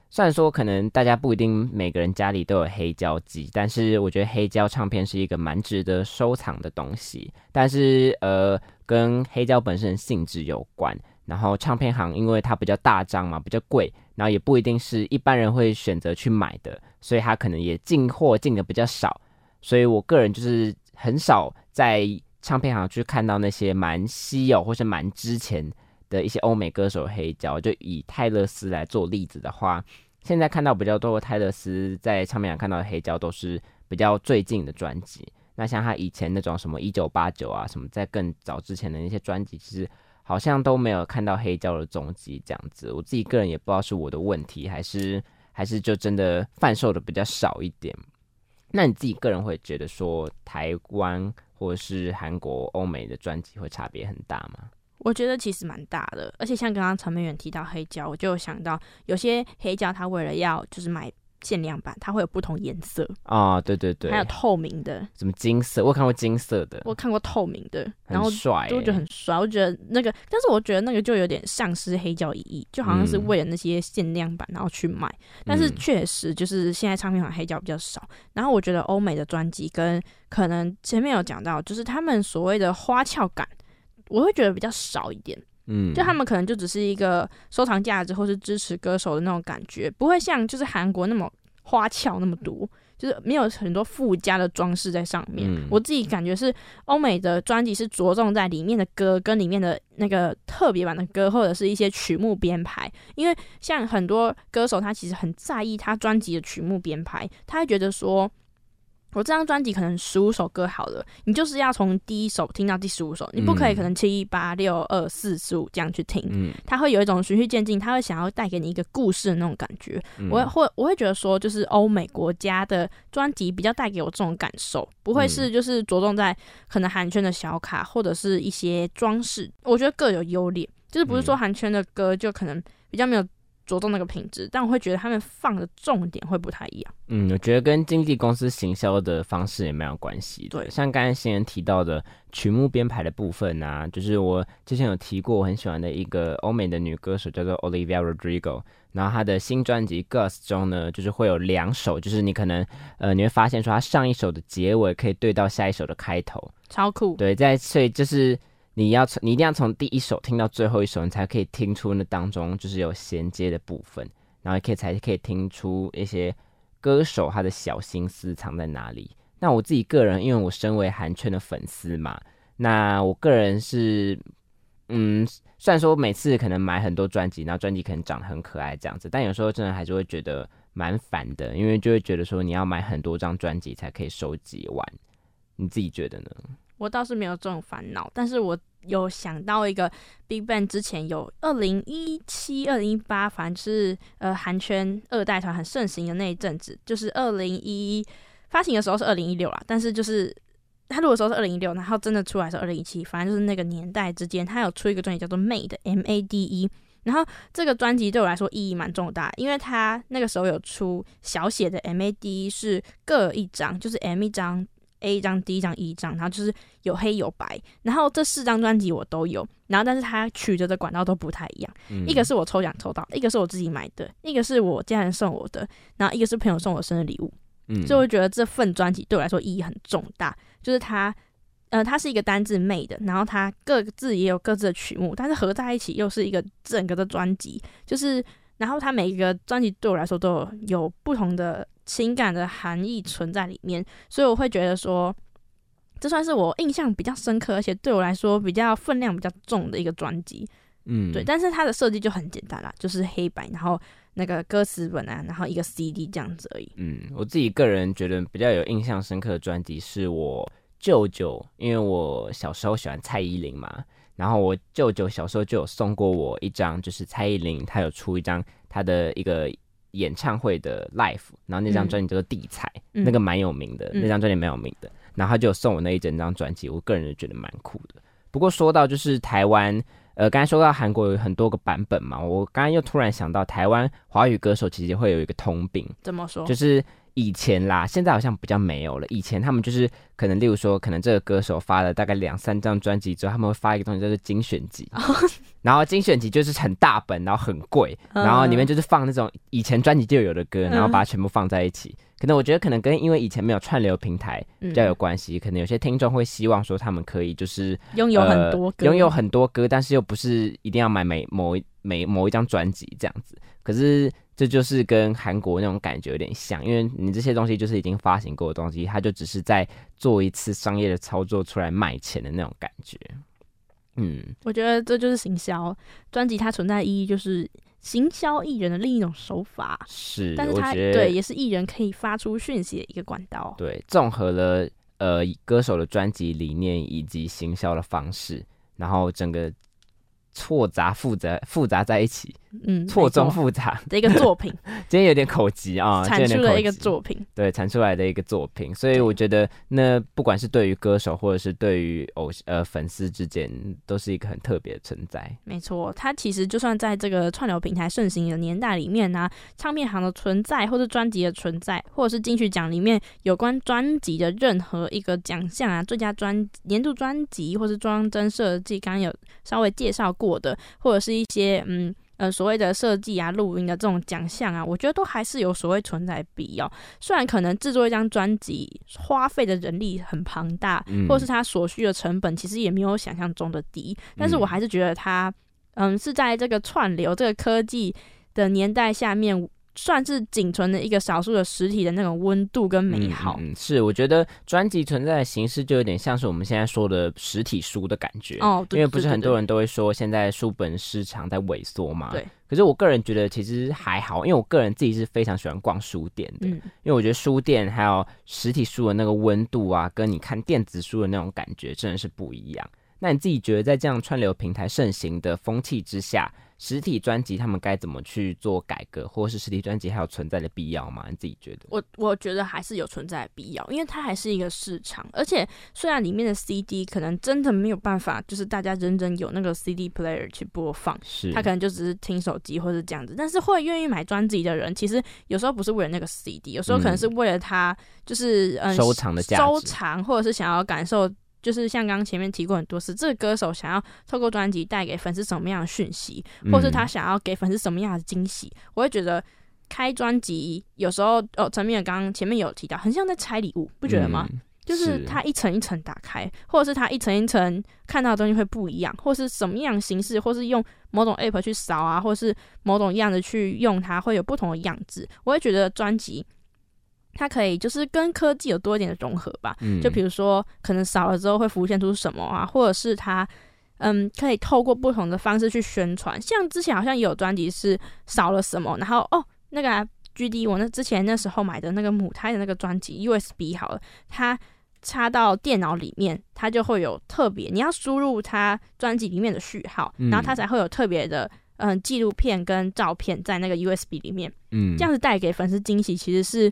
虽然说可能大家不一定每个人家里都有黑胶机，但是我觉得黑胶唱片是一个蛮值得收藏的东西。但是呃，跟黑胶本身的性质有关。然后唱片行因为它比较大张嘛，比较贵，然后也不一定是一般人会选择去买的，所以它可能也进货进的比较少。所以我个人就是很少在唱片行去看到那些蛮稀有或是蛮之前的一些欧美歌手黑胶。就以泰勒斯来做例子的话，现在看到比较多的泰勒斯在唱片行看到的黑胶都是比较最近的专辑。那像他以前那种什么一九八九啊，什么在更早之前的那些专辑，其实好像都没有看到黑胶的踪迹。这样子，我自己个人也不知道是我的问题，还是还是就真的贩售的比较少一点。那你自己个人会觉得说，台湾或者是韩国、欧美的专辑会差别很大吗？我觉得其实蛮大的，而且像刚刚陈美远提到黑胶，我就有想到有些黑胶它为了要就是买限量版，它会有不同颜色，啊、对对对，还有透明的，什么金色，我看过金色的，我看过透明的，然后很帅、就觉得欸，很帅。我觉得那个，但是我觉得那个就有点丧失黑胶意义，就好像是嗯为了那些限量版然后去买。但是嗯确实就是现在唱片行黑胶比较少，然后我觉得欧美的专辑跟可能前面有讲到，就是他们所谓的花俏感，我会觉得比较少一点。嗯，就他们可能就只是一个收藏价值或是支持歌手的那种感觉，不会像就是韩国那么花俏那么多，就是没有很多附加的装饰在上面。嗯我自己感觉是欧美的专辑是着重在里面的歌跟里面的那个特别版的歌，或者是一些曲目编排。因为像很多歌手，他其实很在意他专辑的曲目编排，他会觉得说。我这张专辑可能十五首歌好了，你就是要从第一首听到第十五首，你不可以嗯可能七八六二四十五这样去听，嗯，它会有一种循序渐进，它会想要带给你一个故事的那种感觉。嗯。我会会我会觉得说，就是欧美国家的专辑比较带给我这种感受，不会是就是着重在可能韩圈的小卡或者是一些装饰，我觉得各有优劣，就是不是说嗯。韩圈的歌就可能比较没有着重那个品质，但我会觉得他们放的重点会不太一样。嗯，我觉得跟经纪公司行销的方式也蛮有关系的。对像刚才新人提到的曲目编排的部分啊，就是我之前有提过，我很喜欢的一个欧美的女歌手叫做 Olivia Rodrigo，然后她的新专辑《Ghost》中呢，就是会有两首，就是你可能呃你会发现说，她上一首的结尾可以对到下一首的开头，超酷，对，在所以就是你要从你一定要从第一首听到最后一首，你才可以听出那当中就是有衔接的部分，然后也可以才可以听出一些歌手他的小心思藏在哪里。那我自己个人，因为我身为韩圈的粉丝嘛，那我个人是，嗯，虽然说每次可能买很多专辑，然后专辑可能长得很可爱这样子，但有时候真的还是会觉得蛮烦的，因为就会觉得说你要买很多张专辑才可以收集完。你自己觉得呢？我倒是没有这种烦恼，但是我有想到一个 Big Bang 之前有二零一七、二零一八，反正是呃韩圈二代团很盛行的那一阵子，就是二零一发行的时候是二零一六啦，但是就是他录的时候是二零一六，然后真的出来是二零一七，反正就是那个年代之间，他有出一个专辑叫做 Made M A D E。然后这个专辑对我来说意义蛮重大，因为他那个时候有出小写的 M A D E 是各一张，就是 M 一张 A 一张、D 一张、E 一张，然后就是有黑有白，然后这四张专辑我都有，然后但是它曲折的管道都不太一样，嗯一个是我抽奖抽到，一个是我自己买的，一个是我家人送我的，然后一个是朋友送我生日礼物，嗯所以我觉得这份专辑对我来说意义很重大，就是它。呃，它是一个单字 made，然后它各自也有各自的曲目，但是合在一起又是一个整个的专辑，就是，然后它每一个专辑对我来说都有有不同的情感的含义存在里面，所以我会觉得说，这算是我印象比较深刻，而且对我来说比较分量比较重的一个专辑。嗯对，但是它的设计就很简单啦，就是黑白，然后那个歌词本啊，然后一个 CD 这样子而已。嗯，我自己个人觉得比较有印象深刻的专辑是我舅舅，因为我小时候喜欢蔡依林嘛，然后我舅舅小时候就有送过我一张，就是蔡依林她有出一张她的一个演唱会的 live，然后那张嗯专辑叫做《地彩》，嗯那个蛮有名的，嗯那张专辑蛮有名的，然后他就有送我那一整张专辑，我个人就觉得蛮酷的。不过说到就是台湾。呃，刚才说到韩国有很多个版本嘛，我刚刚又突然想到，台湾华语歌手其实会有一个通病，怎么说？就是以前啦，现在好像比较没有了。以前他们就是可能，例如说，可能这个歌手发了大概两三张专辑之后，他们会发一个东西叫做精选集，然后精选集就是很大本，然后很贵，然后里面就是放那种以前专辑就有的歌，然后把它全部放在一起。可能我觉得可能跟因为以前没有串流平台比较有关系，可能有些听众会希望说他们可以就是拥有很多歌，拥有很多歌，但是又不是一定要买每某一每某一张专辑这样子。可是这就是跟韩国那种感觉有点像，因为你这些东西就是已经发行过的东西，它就只是在做一次商业的操作出来卖钱的那种感觉。嗯，我觉得这就是行销专辑它存在的意义就是。行销艺人的另一种手法是，但是它对也是艺人可以发出讯息的一个管道。对，综合了呃歌手的专辑理念以及行销的方式，然后整个错杂复杂复杂在一起。嗯，错综复杂。的一个作品，今天有点口急啊，产出了一个作品，对，产出来的一个作品，所以我觉得那不管是对于歌手或者是对于偶呃粉丝之间，都是一个很特别的存在。没错，它其实就算在这个串流平台盛行的年代里面呢，唱片行的存在，或是专辑的存在，或者是金曲奖里面有关专辑的任何一个奖项啊，最佳专年度专辑，或是装帧设计，刚刚有稍微介绍过的，或者是一些嗯。呃，所谓的设计啊、录音的这种奖项啊，我觉得都还是有所谓存在必要。虽然可能制作一张专辑花费的人力很庞大，或者是它所需的成本其实也没有想象中的低，但是我还是觉得它，嗯，是在这个串流这个科技的年代下面。算是仅存的一个少数的实体的那种温度跟美好。嗯，是，我觉得专辑存在的形式就有点像是我们现在说的实体书的感觉。哦，因为不是很多人都会说现在书本市场在萎缩嘛。对。可是我个人觉得其实还好，因为我个人自己是非常喜欢逛书店的。嗯。因为我觉得书店还有实体书的那个温度啊，跟你看电子书的那种感觉真的是不一样。那你自己觉得在这样串流平台盛行的风气之下？实体专辑他们该怎么去做改革，或者是实体专辑还有存在的必要吗？你自己觉得？我我觉得还是有存在的必要，因为它还是一个市场，而且虽然里面的 CD 可能真的没有办法，就是大家真正有那个 CD player 去播放，是，他可能就只是听手机或者这样子，但是会愿意买专辑的人，其实有时候不是为了那个 CD，有时候可能是为了他就是嗯收藏的价值，收藏或者是想要感受。就是像刚刚前面提过很多次，这个歌手想要透过专辑带给粉丝什么样的讯息，或是他想要给粉丝什么样的惊喜，我会觉得开专辑有时候哦，陈明刚刚前面有提到，很像在拆礼物，不觉得吗？就是他一层一层打开，或者是他一层一层看到的东西会不一样，或是什么样形式，或是用某种 app 去扫啊，或是某种样子去用它，会有不同的样子。我会觉得专辑。它可以就是跟科技有多一点的融合吧，就比如说可能扫了之后会浮现出什么啊，或者是它嗯可以透过不同的方式去宣传，像之前好像也有专辑是少了什么，然后哦那个 G D 我那之前那时候买的那个母胎的那个专辑 U S B 好了，它插到电脑里面，它就会有特别你要输入它专辑里面的序号，然后它才会有特别的嗯纪录片跟照片在那个 U S B 里面，嗯，这样子带给粉丝惊喜其实是。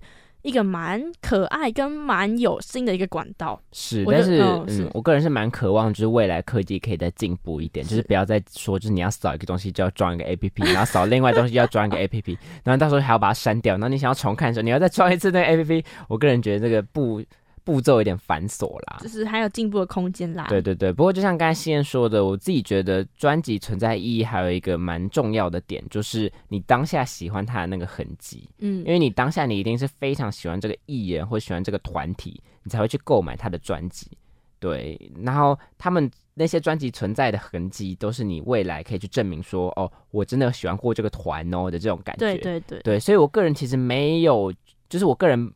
一个蛮可爱跟蛮有心的一个管道，是，但是嗯，我个人是蛮渴望，就是未来科技可以再进步一点，就是不要再说，就是你要扫一个东西就要装一个 A P P，然后扫另外东西就要装一个 A P P，然后到时候还要把它删掉，然后你想要重看的时候，你要再装一次那个 A P P，我个人觉得这个不。步骤有点繁琐啦，就是还有进步的空间啦。对对对，不过就像刚才西燕说的，我自己觉得专辑存在意义还有一个蛮重要的点，就是你当下喜欢他的那个痕迹。嗯，因为你当下你一定是非常喜欢这个艺人或喜欢这个团体，你才会去购买他的专辑。对，然后他们那些专辑存在的痕迹，都是你未来可以去证明说，哦，我真的喜欢过这个团哦的这种感觉。对对对，对，所以我个人其实没有，就是我个人。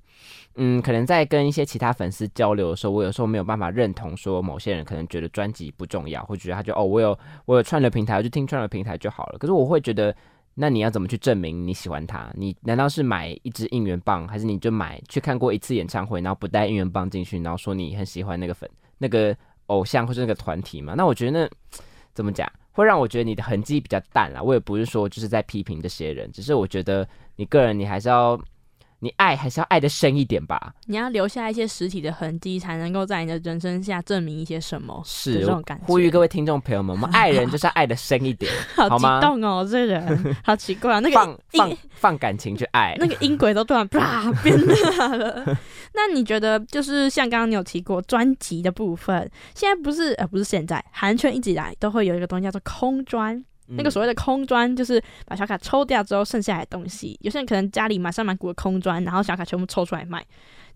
嗯，可能在跟一些其他粉丝交流的时候，我有时候没有办法认同说某些人可能觉得专辑不重要，或觉得他就哦，我有我有串流平台，我就听串流平台就好了。可是我会觉得，那你要怎么去证明你喜欢他？你难道是买一支应援棒，还是你就买去看过一次演唱会，然后不带应援棒进去，然后说你很喜欢那个粉那个偶像或者那个团体嘛？那我觉得那怎么讲，会让我觉得你的痕迹比较淡啦。我也不是说就是在批评这些人，只是我觉得你个人你还是要。你爱还是要爱的深一点吧。你要留下一些实体的痕迹，才能够在你的人生下证明一些什么。是这种感觉。呼吁各位听众朋友们，我们爱人就是要爱的深一点，好激？动哦，这人好奇怪啊，那个放放放感情去爱。那个音轨都突然啪变大了。那你觉得，就是像刚刚你有提过专辑的部分，现在不是呃不是现在，韩圈一直以来都会有一个东西叫做空专。那个所谓的空砖，就是把小卡抽掉之后剩下来的东西。有些人可能家里满山满谷的空砖，然后小卡全部抽出来卖。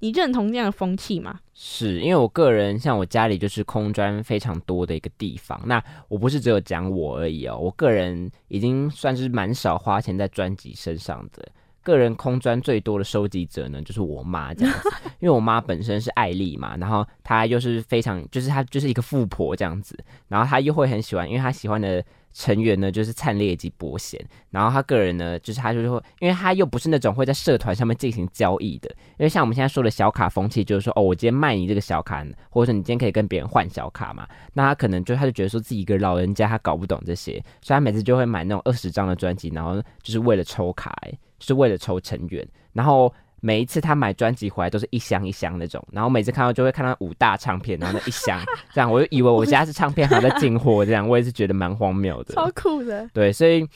你认同这样的风气吗？是因为我个人像我家里就是空砖非常多的一个地方，那我不是只有讲我而已哦，我个人已经算是蛮少花钱在专辑身上的。个人空砖最多的收集者呢，就是我妈这样子，因为我妈本身是爱丽嘛，然后她又是非常，就是她就是一个富婆这样子，然后她又会很喜欢，因为她喜欢的成员呢就是灿烈以及伯贤，然后他个人呢就是他就是会，因为他又不是那种会在社团上面进行交易的，因为像我们现在说的小卡风气，就是说哦，我今天卖你这个小卡，或者说你今天可以跟别人换小卡嘛，那他可能就他就觉得说自己一个老人家，他搞不懂这些，所以他每次就会买那种二十张的专辑，然后就是为了抽卡、就是为了抽成员，然后。每一次他买专辑回来都是一箱一箱那种，然后每次看到就会看到五大唱片，然后那一箱这样，我就以为我家是唱片行在进货，这样我也是觉得蛮荒谬的。超酷的，对，所以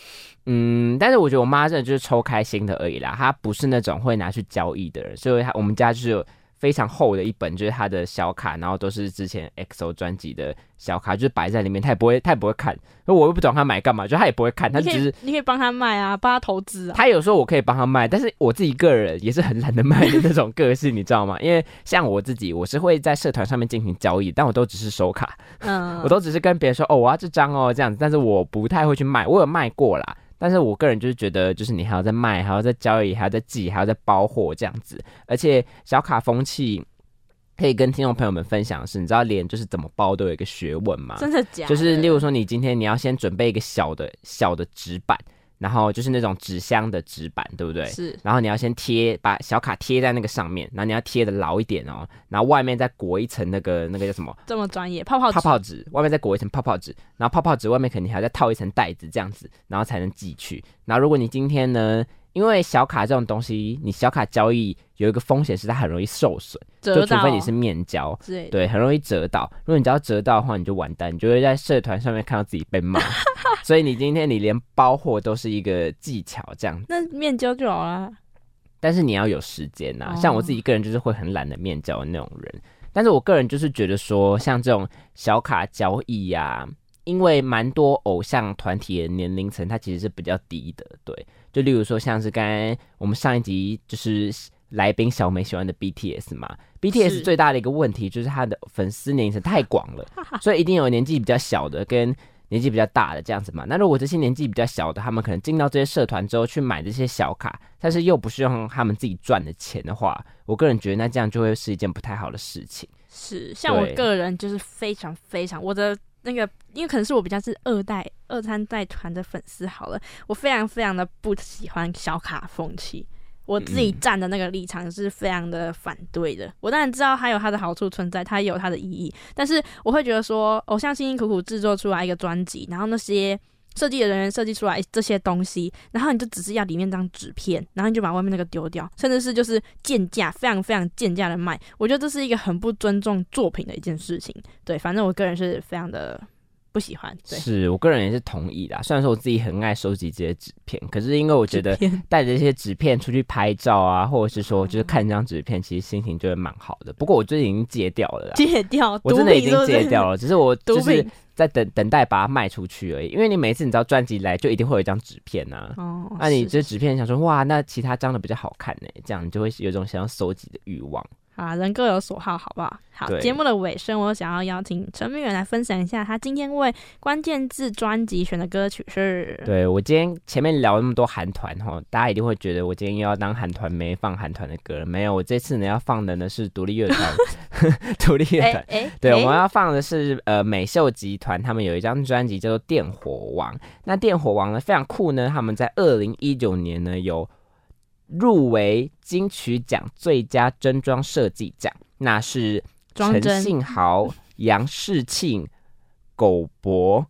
嗯，但是我觉得我妈真的就是抽开心的而已啦，她不是那种会拿去交易的人，所以她我们家就是有非常厚的一本，就是他的小卡，然后都是之前 XO 专辑的小卡，就是摆在里面，他也不会，他也不会看，我又不懂他买干嘛，就他也不会看，她你可以只是。你可以帮他卖啊，帮他投资啊。他有时候我可以帮他卖，但是我自己个人也是很懒得卖的那种个性，你知道吗？因为像我自己，我是会在社团上面进行交易，但我都只是收卡，嗯，我都只是跟别人说哦，我要这张哦这样子，但是我不太会去卖。我有卖过啦，但是我个人就是觉得，就是你还要再卖，还要再交易，还要再寄，还要再包货这样子。而且小卡风气可以跟听众朋友们分享的是，你知道连就是怎么包都有一个学问吗？真的假的？就是例如说，你今天你要先准备一个小的小的纸板，然后就是那种纸箱的纸板，对不对？是然后你要先贴，把小卡贴在那个上面，然后你要贴的牢一点哦，然后外面再裹一层那个那个叫什么这么专业，泡泡泡泡纸，外面再裹一层泡泡纸，然后泡泡纸外面肯定还要再套一层袋子，这样子，然后才能寄去。然后如果你今天呢，因为小卡这种东西，你小卡交易有一个风险是它很容易受损，就除非你是面交。对，很容易折到。如果你只要折到的话，你就完蛋，你就会在社团上面看到自己被骂。所以你今天你连包货都是一个技巧这样，那面交就好啦。但是你要有时间呐、哦像我自己一个人就是会很懒得面交的那种人。但是我个人就是觉得说，像这种小卡交易呀、因为蛮多偶像团体的年龄层，它其实是比较低的。对，就例如说像是刚才我们上一集就是来宾小美喜欢的 BTS 嘛，BTS 最大的一个问题就是他的粉丝年龄层太广了，所以一定有年纪比较小的跟年纪比较大的这样子嘛。那如果这些年纪比较小的，他们可能进到这些社团之后去买这些小卡，但是又不是用他们自己赚的钱的话，我个人觉得那这样就会是一件不太好的事情。是，像我对个人就是非常非常我的那个，因为可能是我比较是二代、二三代团的粉丝好了，我非常非常的不喜欢小卡风气。我自己嗯站的那个立场是非常的反对的。我当然知道它有它的好处存在，它也有它的意义，但是我会觉得说，偶像辛辛苦苦制作出来一个专辑，然后那些设计的人员设计出来这些东西，然后你就只是要里面这张纸片，然后你就把外面那个丢掉，甚至是就是贱价，非常非常贱价的卖。我觉得这是一个很不尊重作品的一件事情。对，反正我个人是非常的不喜欢。对，是我个人也是同意的。虽然说我自己很爱收集这些纸片，可是因为我觉得 带着这些纸片出去拍照啊，或者是说就是看这张纸片，其实心情就会蛮好的。不过我最近已经戒掉了啦，戒掉，我真的已经戒掉了，只是我就是在等等待把它卖出去而已。因为你每次你知道专辑来就一定会有一张纸片呐、哦，那、你这纸片想说哇，那其他张的比较好看呢，这样你就会有一种想要收集的欲望。啊，人各有所好，好不好？好，节目的尾声，我想要邀请陈明远来分享一下他今天为关键字专辑选的歌曲是。对我今天前面聊那么多韩团哈，大家一定会觉得我今天又要当韩团没放韩团的歌了。没有，我这次呢要放的呢是独立乐团，独立乐团。哎对，哎我们要放的是呃美秀集团，他们有一张专辑叫做《电火王》。那《电火王》呢非常酷呢，他们在二零一九年呢有入围金曲奖最佳真装设计奖，那是陈信豪、杨世庆、苟博、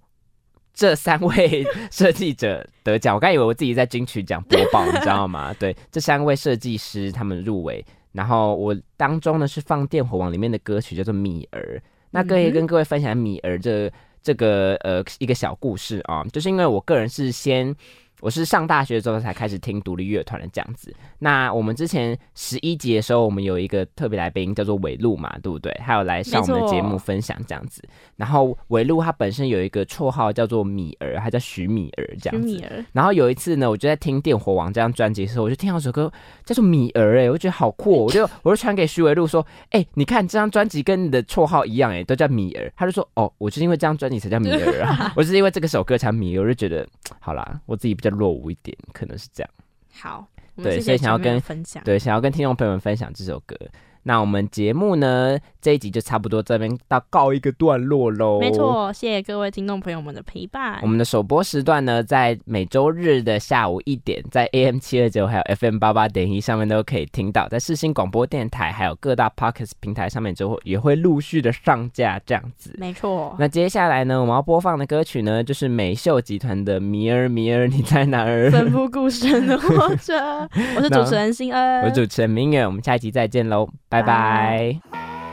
这三位设计者得奖，我刚以为我自己在金曲奖播报，你知道吗？对，这三位设计师他们入围，然后我当中呢是放电火王里面的歌曲叫做《米儿》，那可以跟各位分享《米儿》这这个呃一个小故事啊，就是因为我个人是先。我是上大学之后才开始听独立乐团的这样子。那我们之前十一集的时候，我们有一个特别来宾叫做韦路嘛，对不对？还有来上我们的节目分享这样子。然后韦路他本身有一个绰号叫做米儿，他叫徐米儿这样子。然后有一次呢，我就在听电火王这张专辑的时候，我就听到首歌叫做米儿，哎，我觉得好酷，我就我就传给徐伟路说，哎，你看这张专辑跟你的绰号一样，哎，都叫米儿。他就说，哦，我就是因为这张专辑才叫米儿啊，我是因为这个首歌才米儿，我就觉得好啦，我自己比较落伍一点，可能是这样。好，对，所以想要跟分享，对，想要跟听众朋友们分享这首歌。那我们节目呢这一集就差不多这边到告一个段落喽。没错，谢谢各位听众朋友们的陪伴。我们的首播时段呢，在每周日的下午一点，在 AM 七二九还有 FM 八八点一上面都可以听到，在世新广播电台还有各大 Podcast 平台上面之后也会陆续的上架这样子。没错。那接下来呢，我们要播放的歌曲呢，就是美秀集团的《迷儿迷儿你在哪儿》。奋不顾身的活着。我是主持人新恩，我是主持人明远，我们下一集再见喽。拜拜。